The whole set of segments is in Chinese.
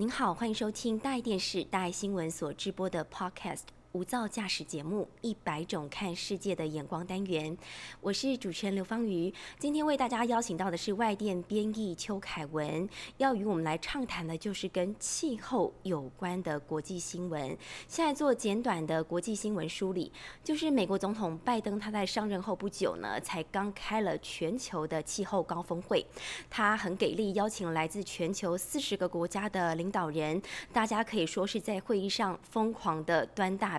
您好，欢迎收听大爱电视、大爱新闻所直播的 Podcast。无噪驾驶节目《一百种看世界的眼光》单元，我是主持人刘芳瑜。今天为大家邀请到的是外电编译邱凯文，要与我们来畅谈的，就是跟气候有关的国际新闻。现在做简短的国际新闻梳理，就是美国总统拜登他在上任后不久呢，才刚开了全球的气候高峰会，他很给力，邀请来自全球四十个国家的领导人，大家可以说是在会议上疯狂的端大。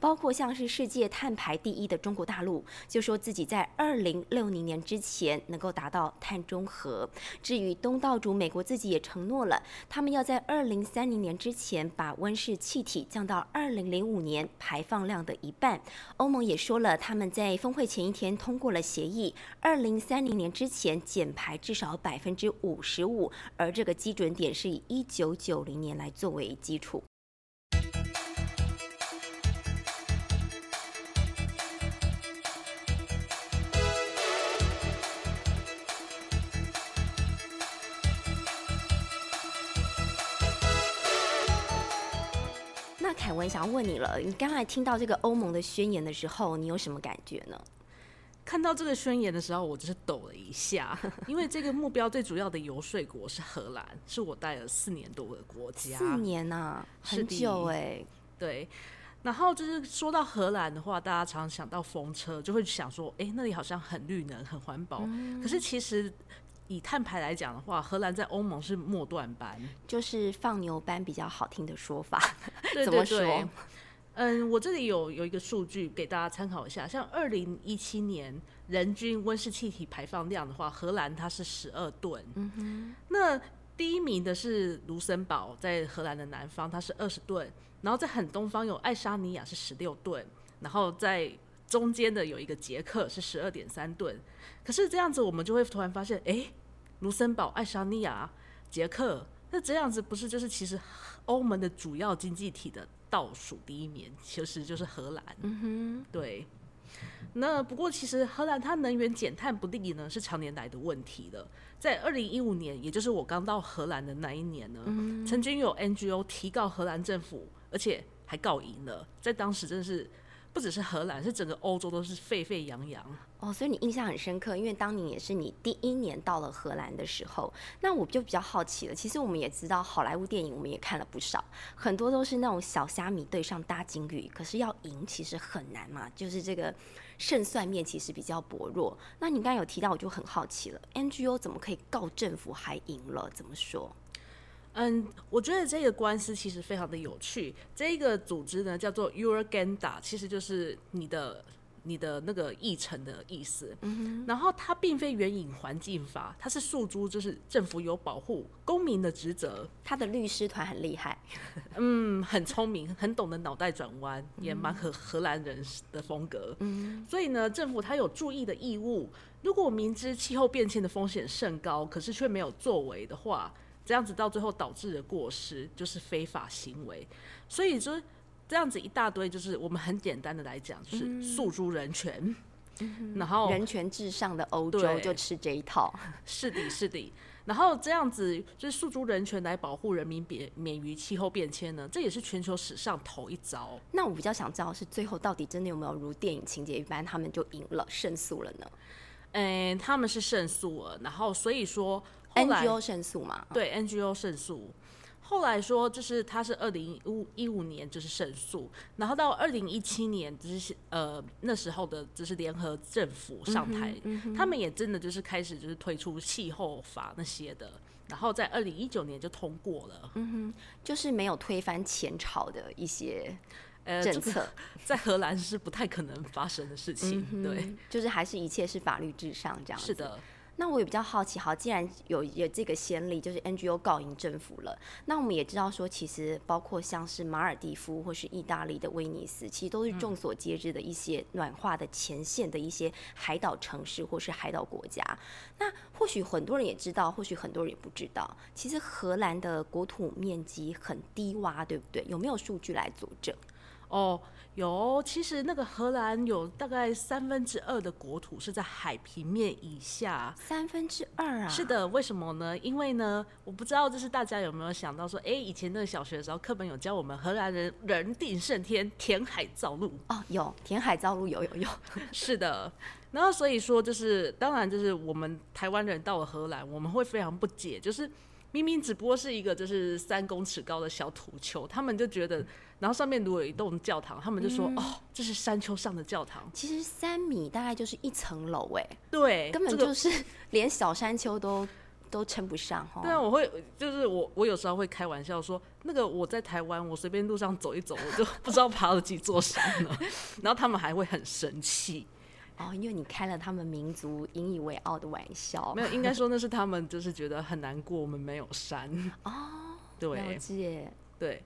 包括像是世界碳排第一的中国大陆，就说自己在二零六零年之前能够达到碳中和。至于东道主美国自己也承诺了，他们要在二零三零年之前把温室气体降到二零零五年排放量的一半。欧盟也说了，他们在峰会前一天通过了协议，二零三零年之前减排至少百分之五十五，而这个基准点是以一九九零年来作为基础。文想要问你了，你刚才听到这个欧盟的宣言的时候，你有什么感觉呢？看到这个宣言的时候，我就是抖了一下，因为这个目标最主要的游说国是荷兰，是我待了四年多的国家。四年呐，很久哎。对，然后就是说到荷兰的话，大家常常想到风车，就会想说，哎，那里好像很绿能、很环保。可是其实。以碳排来讲的话，荷兰在欧盟是末段班，就是放牛班比较好听的说法。怎么说？嗯，我这里有有一个数据给大家参考一下，像二零一七年人均温室气体排放量的话，荷兰它是十二吨。嗯哼。那第一名的是卢森堡，在荷兰的南方，它是二十吨。然后在很东方有爱沙尼亚是十六吨，然后在中间的有一个捷克是十二点三吨。可是这样子，我们就会突然发现，哎，卢森堡、爱沙尼亚、捷克，那这样子不是就是其实欧盟的主要经济体的倒数第一名，其实就是荷兰。嗯哼，对。那不过其实荷兰它能源减碳不利呢，是常年来的问题了。在二零一五年，也就是我刚到荷兰的那一年呢，曾经有 NGO 提告荷兰政府，而且还告赢了，在当时真的是。不只是荷兰，是整个欧洲都是沸沸扬扬哦。所以你印象很深刻，因为当年也是你第一年到了荷兰的时候。那我就比较好奇了。其实我们也知道，好莱坞电影我们也看了不少，很多都是那种小虾米对上大鲸鱼，可是要赢其实很难嘛，就是这个胜算面其实比较薄弱。那你刚刚有提到，我就很好奇了，NGO 怎么可以告政府还赢了？怎么说？嗯，我觉得这个官司其实非常的有趣。这个组织呢叫做 Uragenda，其实就是你的你的那个议程的意思。嗯然后它并非援引环境法，它是诉诸就是政府有保护公民的职责。他的律师团很厉害，嗯，很聪明，很懂得脑袋转弯，也蛮荷荷兰人的风格。嗯。所以呢，政府他有注意的义务。如果明知气候变迁的风险甚高，可是却没有作为的话。这样子到最后导致的过失就是非法行为，所以说这样子一大堆，就是我们很简单的来讲，就是诉诸人权，然后人权至上的欧洲就吃这一套，是的，是的。然后这样子就是诉诸人权来保护人民免免于气候变迁呢，这也是全球史上头一遭。那我比较想知道是最后到底真的有没有如电影情节一般，他们就赢了胜诉了呢？嗯，他们是胜诉了，然后所以说。NGO 胜诉嘛？对，NGO 胜诉。后来说，就是他是二零五一五年就是胜诉，然后到二零一七年，就是呃那时候的，就是联合政府上台，他们也真的就是开始就是推出气候法那些的，然后在二零一九年就通过了。嗯哼，就是没有推翻前朝的一些呃政策，在荷兰是不太可能发生的事情。对，就是还是一切是法律至上这样子。是的。那我也比较好奇，好，既然有有这个先例，就是 NGO 告赢政府了，那我们也知道说，其实包括像是马尔蒂夫或是意大利的威尼斯，其实都是众所皆知的一些暖化的前线的一些海岛城市或是海岛国家。那或许很多人也知道，或许很多人也不知道，其实荷兰的国土面积很低洼，对不对？有没有数据来佐证？哦，有，其实那个荷兰有大概三分之二的国土是在海平面以下。三分之二啊？是的，为什么呢？因为呢，我不知道，就是大家有没有想到说，哎，以前那个小学的时候，课本有教我们荷兰人人定胜天，填海造陆。哦，有填海造陆，有有有。是的，然后所以说，就是当然，就是我们台湾人到了荷兰，我们会非常不解，就是明明只不过是一个就是三公尺高的小土丘，他们就觉得。然后上面如果有一栋教堂，他们就说：“哦，这是山丘上的教堂。”其实三米大概就是一层楼，哎，对，根本就是 连小山丘都都称不上哈。对啊，我会就是我我有时候会开玩笑说，那个我在台湾，我随便路上走一走，我就不知道爬了几座山了。然后他们还会很生气哦，因为你开了他们民族引以为傲的玩笑。没有，应该说那是他们就是觉得很难过，我们没有山哦。对，了解，对。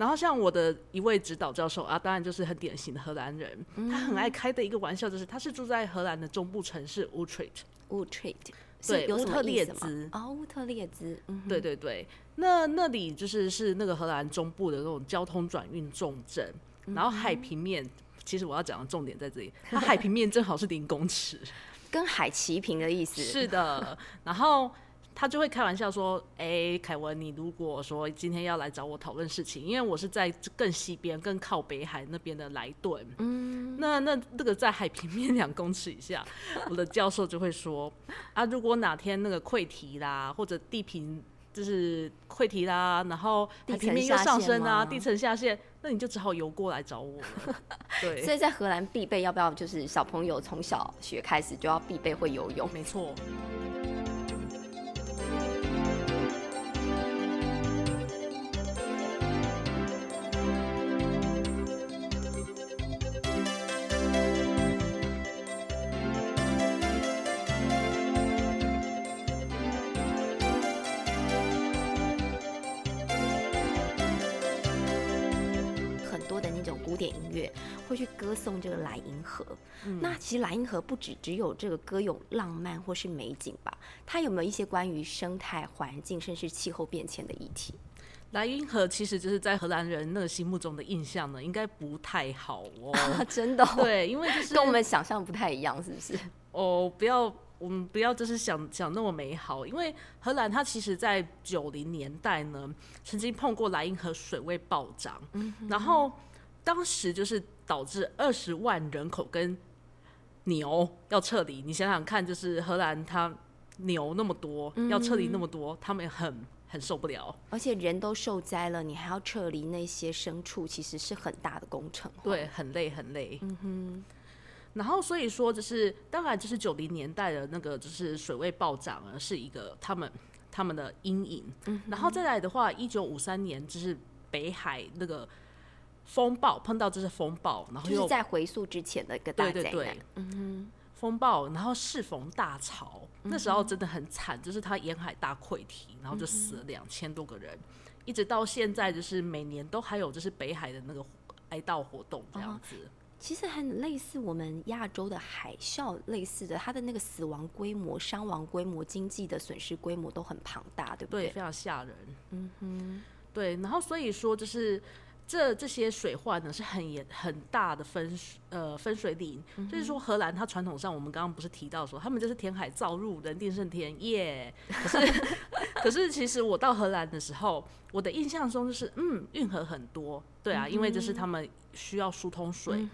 然后像我的一位指导教授啊，当然就是很典型的荷兰人，他很爱开的一个玩笑就是，他是住在荷兰的中部城市乌特列兹。乌特列兹，对，乌特列兹。哦，乌特列兹。对对对，那那里就是是那个荷兰中部的那种交通转运重镇，然后海平面，其实我要讲的重点在这里，它海平面正好是零公尺，跟海齐平的意思。是的，然后。他就会开玩笑说：“哎，凯文，你如果说今天要来找我讨论事情，因为我是在更西边、更靠北海那边的莱顿，嗯，那那那个在海平面两公尺以下，我的教授就会说：啊，如果哪天那个溃堤啦，或者地平就是溃堤啦，然后海平面又上升啊，地层下陷，那你就只好游过来找我了。对，所以在荷兰必备，要不要就是小朋友从小学开始就要必备会游泳？没错。”莱茵河，那其实莱茵河不只只有这个歌咏浪漫或是美景吧？它有没有一些关于生态环境甚至气候变迁的议题？莱茵河其实就是在荷兰人那个心目中的印象呢，应该不太好哦。真的？对，因为就是跟我们想象不太一样，是不是？哦，不要，我们不要就是想想那么美好，因为荷兰它其实在九零年代呢，曾经碰过莱茵河水位暴涨，嗯，然后。当时就是导致二十万人口跟牛要撤离，你想想看，就是荷兰它牛那么多，要撤离那么多，他们很很受不了。而且人都受灾了，你还要撤离那些牲畜，其实是很大的工程。对，很累很累。嗯哼。然后所以说，就是当然，就是九零年代的那个就是水位暴涨啊，是一个他们他们的阴影。嗯。然后再来的话，一九五三年就是北海那个。风暴碰到就是风暴，然后就是在回溯之前的一个大灾难。嗯哼，风暴，然后适逢大潮，那时候真的很惨，就是它沿海大溃堤，然后就死了两千多个人，一直到现在，就是每年都还有就是北海的那个哀悼活动这样子。其实很类似我们亚洲的海啸，类似的，它的那个死亡规模、伤亡规模、经济的损失规模都很庞大，对不对？对，非常吓人。嗯哼，对，然后所以说就是。这这些水患呢是很严很大的分呃分水岭，就是说荷兰它传统上我们刚刚不是提到说他们就是填海造陆人定胜天耶，可是 可是其实我到荷兰的时候，我的印象中就是嗯运河很多，对啊，因为就是他们需要疏通水，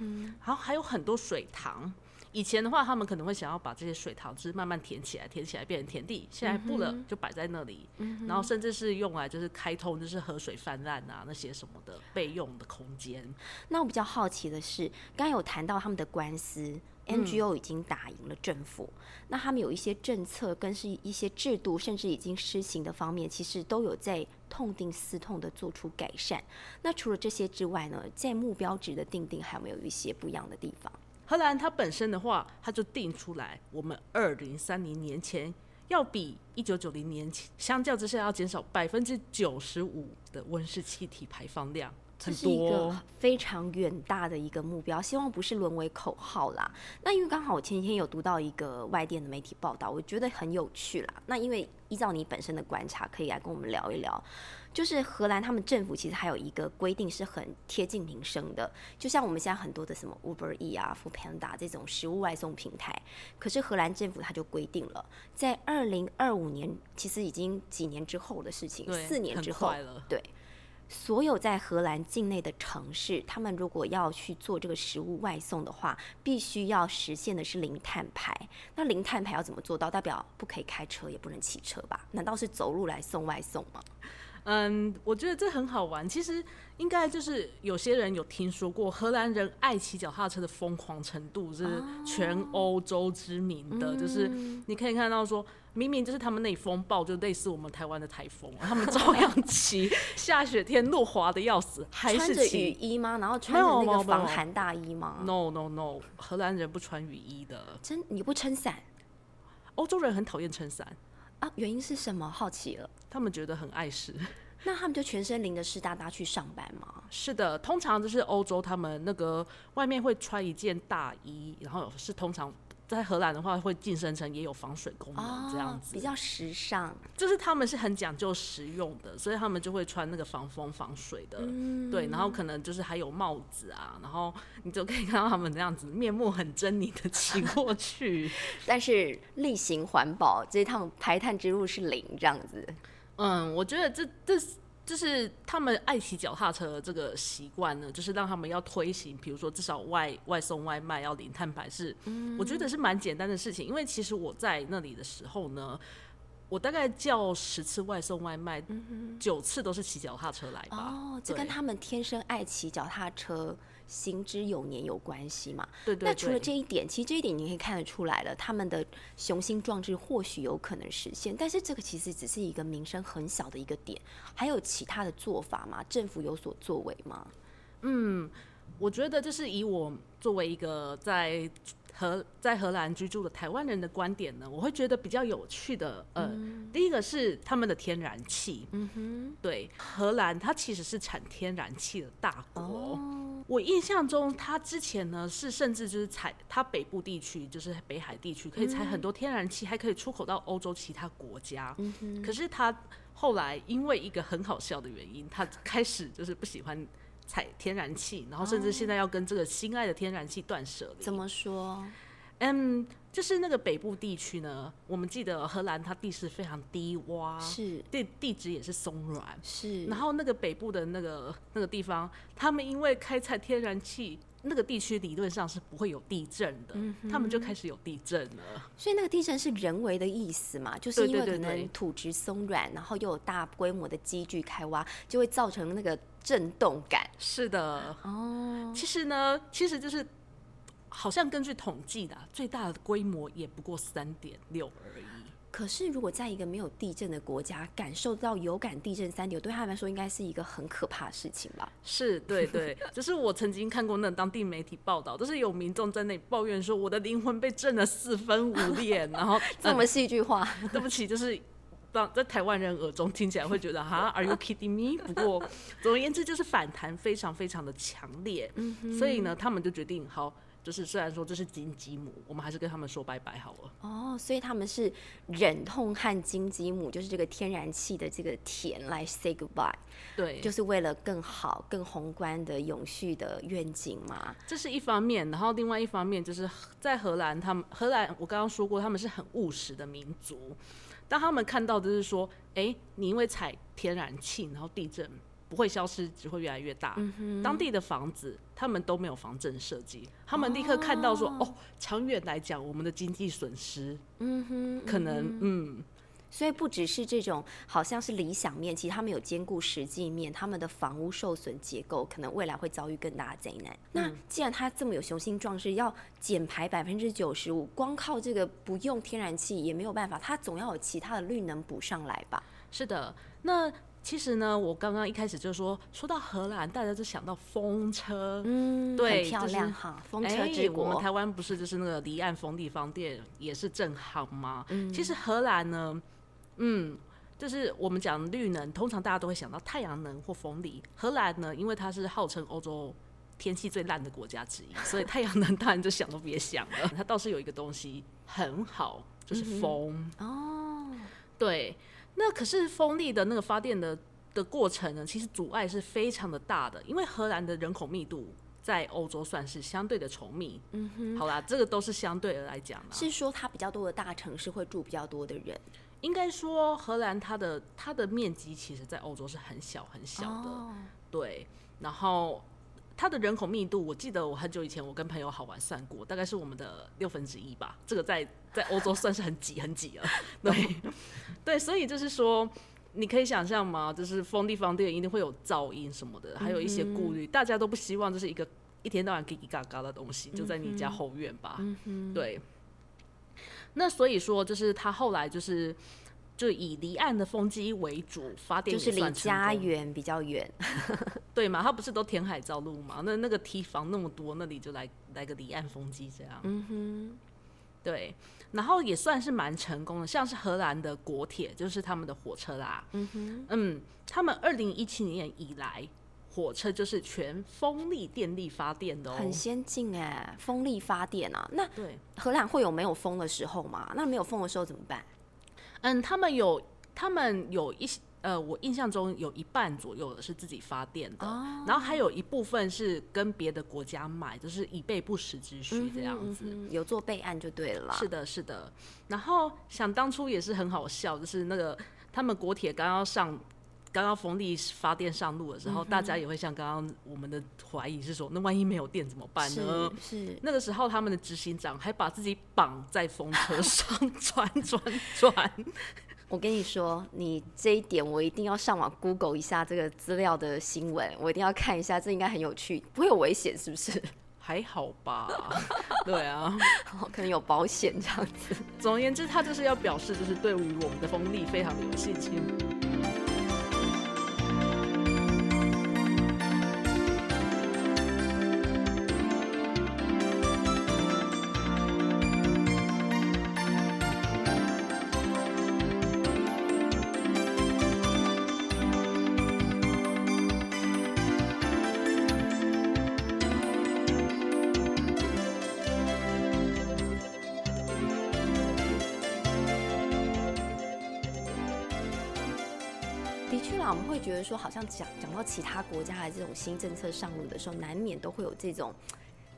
然后还有很多水塘。以前的话，他们可能会想要把这些水塘就是慢慢填起来，填起来变成田地。现在不了，就摆在那里，然后甚至是用来就是开通，就是河水泛滥啊那些什么的备用的空间。那我比较好奇的是，刚刚有谈到他们的官司，NGO 已经打赢了政府，那他们有一些政策跟是一些制度，甚至已经施行的方面，其实都有在痛定思痛的做出改善。那除了这些之外呢，在目标值的定定，还有没有一些不一样的地方？荷兰它本身的话，它就定出来，我们二零三零年前要比一九九零年前相较之下要减少百分之九十五的温室气体排放量。这是一个非常远大的一个目标，希望不是沦为口号啦。那因为刚好我前几天有读到一个外电的媒体报道，我觉得很有趣啦。那因为依照你本身的观察，可以来跟我们聊一聊。就是荷兰他们政府其实还有一个规定是很贴近民生的，就像我们现在很多的什么 Uber E 啊、f o o Panda 这种食物外送平台，可是荷兰政府它就规定了，在二零二五年，其实已经几年之后的事情，四年之后，对，所有在荷兰境内的城市，他们如果要去做这个食物外送的话，必须要实现的是零碳排。那零碳排要怎么做到？代表不可以开车，也不能骑车吧？难道是走路来送外送吗？嗯，我觉得这很好玩。其实应该就是有些人有听说过，荷兰人爱骑脚踏车的疯狂程度是全欧洲知名的。就是你可以看到说，明明就是他们那里风暴就类似我们台湾的台风，他们照样骑，下雪天路滑的要死，还是穿着雨衣吗？然后穿着那个防寒大衣吗？No No No，荷兰人不穿雨衣的。真你不撑伞？欧洲人很讨厌撑伞。啊，原因是什么？好奇了。他们觉得很碍事。那他们就全身淋着湿哒哒去上班吗？是的，通常就是欧洲，他们那个外面会穿一件大衣，然后是通常。在荷兰的话，会晋升成也有防水功能这样子，比较时尚。就是他们是很讲究实用的，所以他们就会穿那个防风防水的，对。然后可能就是还有帽子啊，然后你就可以看到他们这样子面目很狰狞的骑过去。但是例行环保这一趟排碳之路是零这样子。嗯，我觉得这这。就是他们爱骑脚踏车这个习惯呢，就是让他们要推行，比如说至少外外送外卖要零碳排是，我觉得是蛮简单的事情。因为其实我在那里的时候呢，我大概叫十次外送外卖，九次都是骑脚踏车来吧。哦，这跟他们天生爱骑脚踏车。行之有年有关系嘛？对对。那除了这一点，其实这一点你可以看得出来了，他们的雄心壮志或许有可能实现，但是这个其实只是一个名声很小的一个点，还有其他的做法吗？政府有所作为吗？嗯，我觉得这是以我作为一个在。荷在荷兰居住的台湾人的观点呢，我会觉得比较有趣的。呃，第一个是他们的天然气。嗯哼，对，荷兰它其实是产天然气的大国。我印象中，它之前呢是甚至就是采它北部地区，就是北海地区可以采很多天然气，还可以出口到欧洲其他国家。嗯哼，可是它后来因为一个很好笑的原因，它开始就是不喜欢。采天然气，然后甚至现在要跟这个心爱的天然气断舍离。怎么说？嗯，就是那个北部地区呢，我们记得荷兰它地势非常低洼，是地地质也是松软，是。然后那个北部的那个那个地方，他们因为开采天然气。那个地区理论上是不会有地震的，他们就开始有地震了。所以那个地震是人为的意思嘛？就是因为可能土质松软，然后又有大规模的积聚开挖，就会造成那个震动感。是的，哦，其实呢，其实就是好像根据统计的，最大的规模也不过三点六而已。可是，如果在一个没有地震的国家感受到有感地震三点，对他们来说应该是一个很可怕的事情吧？是，对对，就是我曾经看过那当地媒体报道，就是有民众在那里抱怨说，我的灵魂被震了四分五裂，然后 这么戏剧化。对不起，就是当在台湾人耳中听起来会觉得哈，Are you kidding me？不过总而言之，就是反弹非常非常的强烈，所以呢，他们就决定好。就是虽然说这是金鸡母，我们还是跟他们说拜拜好了。哦，所以他们是忍痛和金鸡母，就是这个天然气的这个田来 say goodbye。对，就是为了更好、更宏观的永续的愿景嘛。这是一方面，然后另外一方面就是在荷兰，他们荷兰我刚刚说过，他们是很务实的民族。当他们看到的是说，哎，你因为采天然气，然后地震。不会消失，只会越来越大。当地的房子，他们都没有防震设计，他们立刻看到说：“哦，长远来讲，我们的经济损失，嗯哼，可能，嗯。”所以不只是这种，好像是理想面，其实他们有兼顾实际面，他们的房屋受损结构，可能未来会遭遇更大的灾难。那既然他这么有雄心壮志，要减排百分之九十五，光靠这个不用天然气也没有办法，他总要有其他的绿能补上来吧？是的，那。其实呢，我刚刚一开始就说，说到荷兰，大家就想到风车，嗯，对，很漂亮哈，风车之国。我们台湾不是就是那个离岸风力发电也是正好吗？嗯，其实荷兰呢，嗯，就是我们讲绿能，通常大家都会想到太阳能或风力。荷兰呢，因为它是号称欧洲天气最烂的国家之一，所以太阳能当然就想都别想了。它倒是有一个东西很好，就是风哦。对，那可是风力的那个发电的的过程呢，其实阻碍是非常的大的，因为荷兰的人口密度在欧洲算是相对的稠密。嗯哼，好啦，这个都是相对的来讲啦。是说它比较多的大城市会住比较多的人。应该说，荷兰它的它的面积其实，在欧洲是很小很小的，对。然后它的人口密度，我记得我很久以前我跟朋友好玩算过，大概是我们的六分之一吧。这个在在欧洲算是很挤很挤了，对 对。所以就是说，你可以想象吗？就是封地方店一定会有噪音什么的，还有一些顾虑，大家都不希望这是一个一天到晚叽叽嘎嘎的东西就在你家后院吧？对。那所以说，就是他后来就是就以离岸的风机为主发电，就是离家园比较远，对嘛？他不是都填海造陆嘛？那那个堤防那么多，那里就来来个离岸风机这样。嗯哼，对，然后也算是蛮成功的，像是荷兰的国铁，就是他们的火车啦。嗯哼，嗯，他们二零一七年以来。火车就是全风力电力发电的哦，很先进哎，风力发电啊。那对荷兰会有没有风的时候吗？那没有风的时候怎么办？嗯，他们有，他们有一些，呃，我印象中有一半左右的是自己发电的，然后还有一部分是跟别的国家买，就是以备不时之需这样子，有做备案就对了。是的，是的。然后想当初也是很好笑，就是那个他们国铁刚要上。刚刚风力发电上路的时候，大家也会像刚刚我们的怀疑是说，那万一没有电怎么办呢？是那个时候，他们的执行长还把自己绑在风车上 转转转。我跟你说，你这一点我一定要上网 Google 一下这个资料的新闻，我一定要看一下，这应该很有趣，不会有危险是不是？还好吧，对啊，可能有保险这样子。总而言之，他就是要表示，就是对于我们的风力非常的有信心。觉得说好像讲讲到其他国家的这种新政策上路的时候，难免都会有这种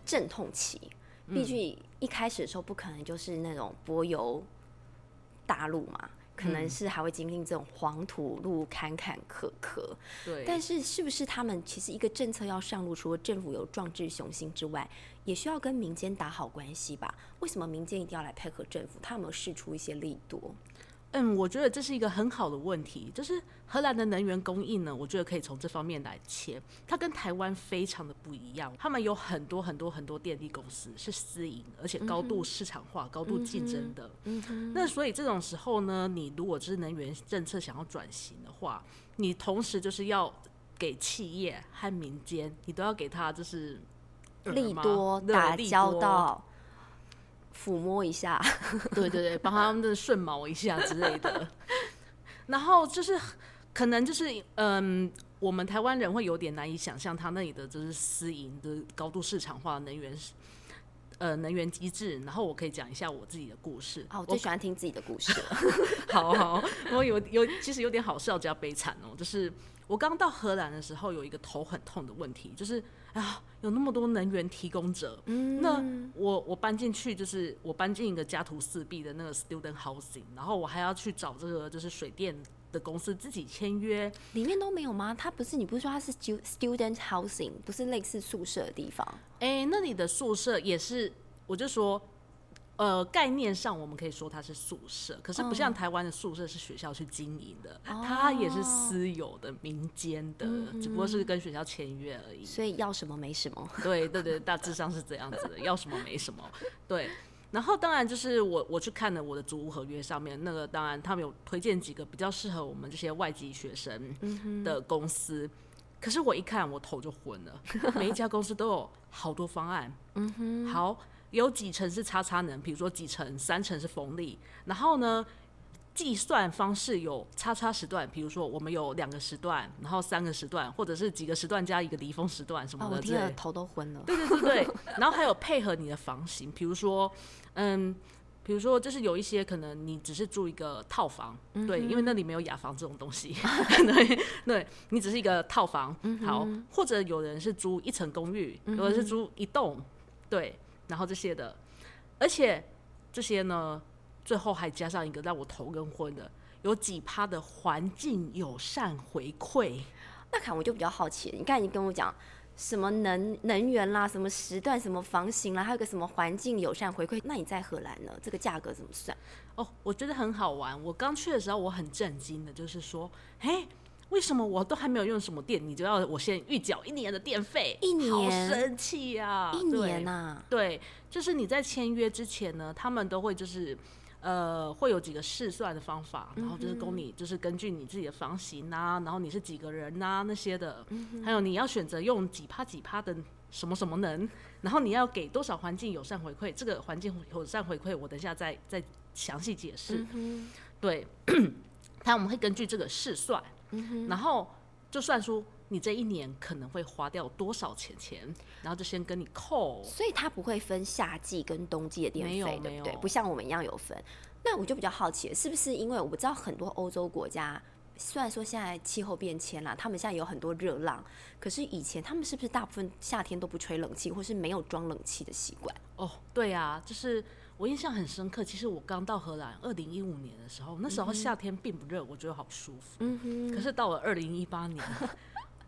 阵痛期。毕竟一开始的时候不可能就是那种柏油大陆嘛，可能是还会经历这种黄土路坎坎坷坷。对。但是是不是他们其实一个政策要上路，除了政府有壮志雄心之外，也需要跟民间打好关系吧？为什么民间一定要来配合政府？他有没有试出一些力度？嗯，我觉得这是一个很好的问题，就是荷兰的能源供应呢，我觉得可以从这方面来切。它跟台湾非常的不一样，他们有很多很多很多电力公司是私营，而且高度市场化、高度竞争的。那所以这种时候呢，你如果是能源政策想要转型的话，你同时就是要给企业和民间，你都要给他就是利多打交道。抚摸一下，对对对，帮他们的顺毛一下之类的。然后就是可能就是嗯，我们台湾人会有点难以想象他那里的就是私营的高度市场化能源呃能源机制。然后我可以讲一下我自己的故事。哦，我最喜欢听自己的故事了。好好，我有有其实有点好笑加悲惨哦，就是我刚到荷兰的时候有一个头很痛的问题，就是。啊，有那么多能源提供者，那我我搬进去就是我搬进一个家徒四壁的那个 student housing，然后我还要去找这个就是水电的公司自己签约，里面都没有吗？他不是你不是说他是 student housing，不是类似宿舍的地方？哎，那里的宿舍也是，我就说。呃，概念上我们可以说它是宿舍，可是不像台湾的宿舍是学校去经营的，它也是私有的、民间的，只不过是跟学校签约而已。所以要什么没什么。对对对，大致上是这样子的，要什么没什么。对，然后当然就是我我去看了我的租屋合约上面那个，当然他们有推荐几个比较适合我们这些外籍学生的公司，可是我一看我头就昏了，每一家公司都有好多方案。嗯哼，好。有几层是叉叉能，比如说几层三层是风力，然后呢，计算方式有叉叉时段，比如说我们有两个时段，然后三个时段，或者是几个时段加一个离峰时段什么的。我听了头都昏了。对对对对，然后还有配合你的房型，比如说，嗯，比如说就是有一些可能你只是住一个套房，对，因为那里没有雅房这种东西，对，对你只是一个套房，好，或者有人是租一层公寓，有人是租一栋，对，然后这些的，而且这些呢。最后还加上一个让我头跟昏的，有几趴的环境友善回馈。那看我就比较好奇，你刚才你跟我讲什么能能源啦，什么时段，什么房型啦，还有个什么环境友善回馈。那你在荷兰呢？这个价格怎么算？哦，我觉得很好玩。我刚去的时候我很震惊的，就是说，哎，为什么我都还没有用什么电，你就要我先预缴一年的电费？一年，好生气呀！一年呐，对，就是你在签约之前呢，他们都会就是。呃，会有几个试算的方法，然后就是供你，就是根据你自己的房型啊，然后你是几个人呐那些的，还有你要选择用几趴几趴的什么什么能，然后你要给多少环境友善回馈，这个环境友善回馈我等一下再再详细解释。对，他我们会根据这个试算，然后就算出你这一年可能会花掉多少钱钱，然后就先跟你扣。所以它不会分夏季跟冬季的电费，对不对？不像我们一样有分。那我就比较好奇，是不是因为我知道很多欧洲国家，虽然说现在气候变迁了，他们现在有很多热浪，可是以前他们是不是大部分夏天都不吹冷气，或是没有装冷气的习惯？哦，对啊，就是我印象很深刻。其实我刚到荷兰，二零一五年的时候，那时候夏天并不热，我觉得好舒服。嗯哼。可是到了二零一八年。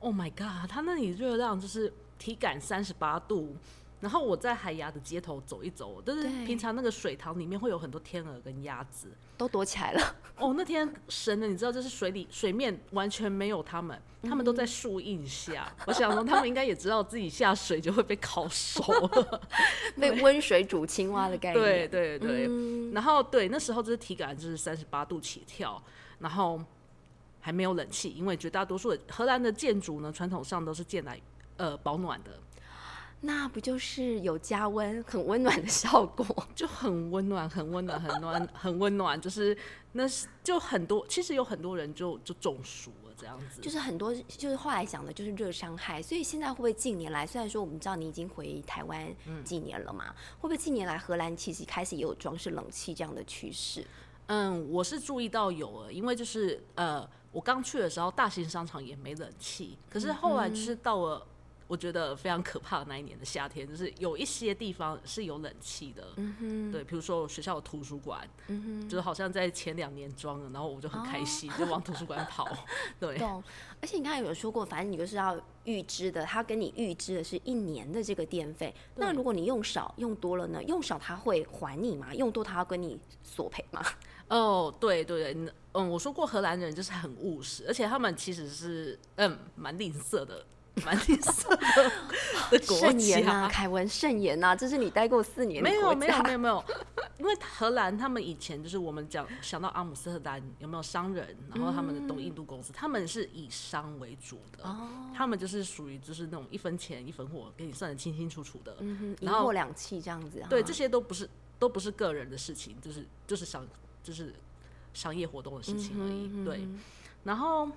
Oh my god！它那里热量就是体感三十八度，然后我在海牙的街头走一走，但是平常那个水塘里面会有很多天鹅跟鸭子，都躲起来了。哦，那天神的，你知道，就是水里水面完全没有它们，它们都在树荫下。我想说，他们应该也知道自己下水就会被烤熟了，被温水煮青蛙的概念。对对对，然后对那时候就是体感就是三十八度起跳，然后。还没有冷气，因为绝大多数的荷兰的建筑呢，传统上都是建来呃保暖的。那不就是有加温、很温暖的效果？就很温暖、很温暖、很暖、很温暖。就是 那是就很多，其实有很多人就就中暑了这样子。就是很多，就是后来讲的就是热伤害。所以现在会不会近年来，虽然说我们知道你已经回台湾几年了嘛，会不会近年来荷兰其实开始也有装饰冷气这样的趋势？嗯，我是注意到有了，因为就是呃。我刚去的时候，大型商场也没冷气。可是后来就是到了，我觉得非常可怕的那一年的夏天，就是有一些地方是有冷气的。嗯哼，对，比如说学校的图书馆，嗯哼，就是好像在前两年装了，然后我就很开心，就往图书馆跑。对，而且你刚才有说过，反正你就是要预支的，他跟你预支的是一年的这个电费。那如果你用少用多了呢？用少他会还你吗？用多他要跟你索赔吗？哦，对对对，嗯，我说过荷兰人就是很务实，而且他们其实是嗯蛮吝啬的，蛮吝啬的 的国家。凯文慎言呐，这是你待过四年没有没有没有没有，因为荷兰他们以前就是我们讲想到阿姆斯特丹有没有商人，然后他们的东印度公司，他们是以商为主的，他们就是属于就是那种一分钱一分货，给你算的清清楚楚的，然后两气这样子。对，这些都不是都不是个人的事情，就是就是商。就是商业活动的事情而已，对。然后，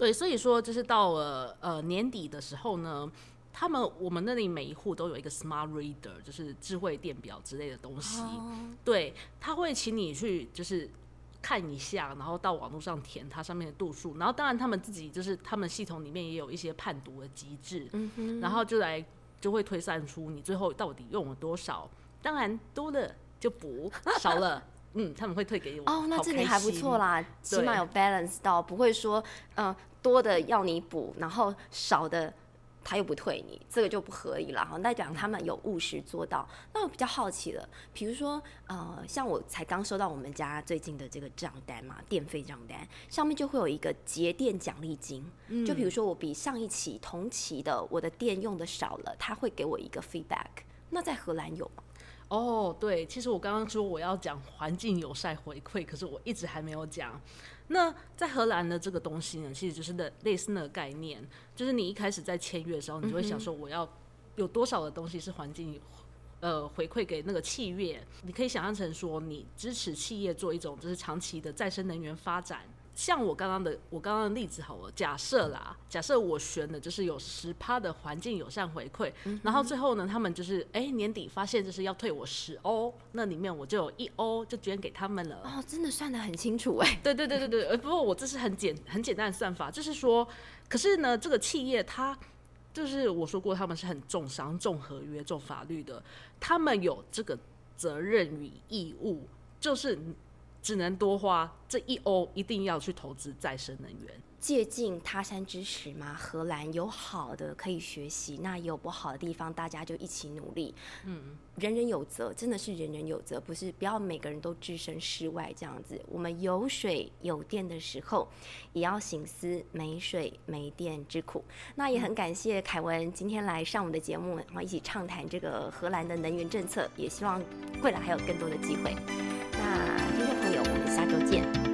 对，所以说就是到了呃年底的时候呢，他们我们那里每一户都有一个 smart reader，就是智慧电表之类的东西。对，他会请你去就是看一下，然后到网络上填它上面的度数，然后当然他们自己就是他们系统里面也有一些判读的机制，然后就来就会推算出你最后到底用了多少。当然多了就补，少了。嗯，他们会退给我。哦，那这里还不错啦，起码有 balance 到，不会说，嗯，多的要你补，然后少的他又不退你，这个就不合理了。哈，那讲他们有务实做到。那我比较好奇了，比如说，呃，像我才刚收到我们家最近的这个账单嘛，电费账单上面就会有一个节电奖励金。嗯。就比如说我比上一期同期的我的电用的少了，他会给我一个 feedback。那在荷兰有吗？哦，对，其实我刚刚说我要讲环境友善回馈，可是我一直还没有讲。那在荷兰的这个东西呢，其实就是类类似那个概念，就是你一开始在签约的时候，你就会想说我要有多少的东西是环境呃回馈给那个企业。你可以想象成说，你支持企业做一种就是长期的再生能源发展。像我刚刚的我刚刚的例子好了，假设啦，假设我选的就是有十趴的环境友善回馈，然后最后呢，他们就是哎年底发现就是要退我十欧，那里面我就有一欧就捐给他们了。哦，真的算的很清楚哎。对对对对对，呃不过我这是很简很简单的算法，就是说，可是呢，这个企业它就是我说过他们是很重商、重合约、重法律的，他们有这个责任与义务，就是。只能多花这一欧，一定要去投资再生能源。借鉴他山之石嘛，荷兰有好的可以学习，那也有不好的地方，大家就一起努力。嗯，人人有责，真的是人人有责，不是不要每个人都置身事外这样子。我们有水有电的时候，也要醒思没水没电之苦。那也很感谢凯文今天来上我们的节目，然后一起畅谈这个荷兰的能源政策，也希望未来还有更多的机会。那听众朋友，我们下周见。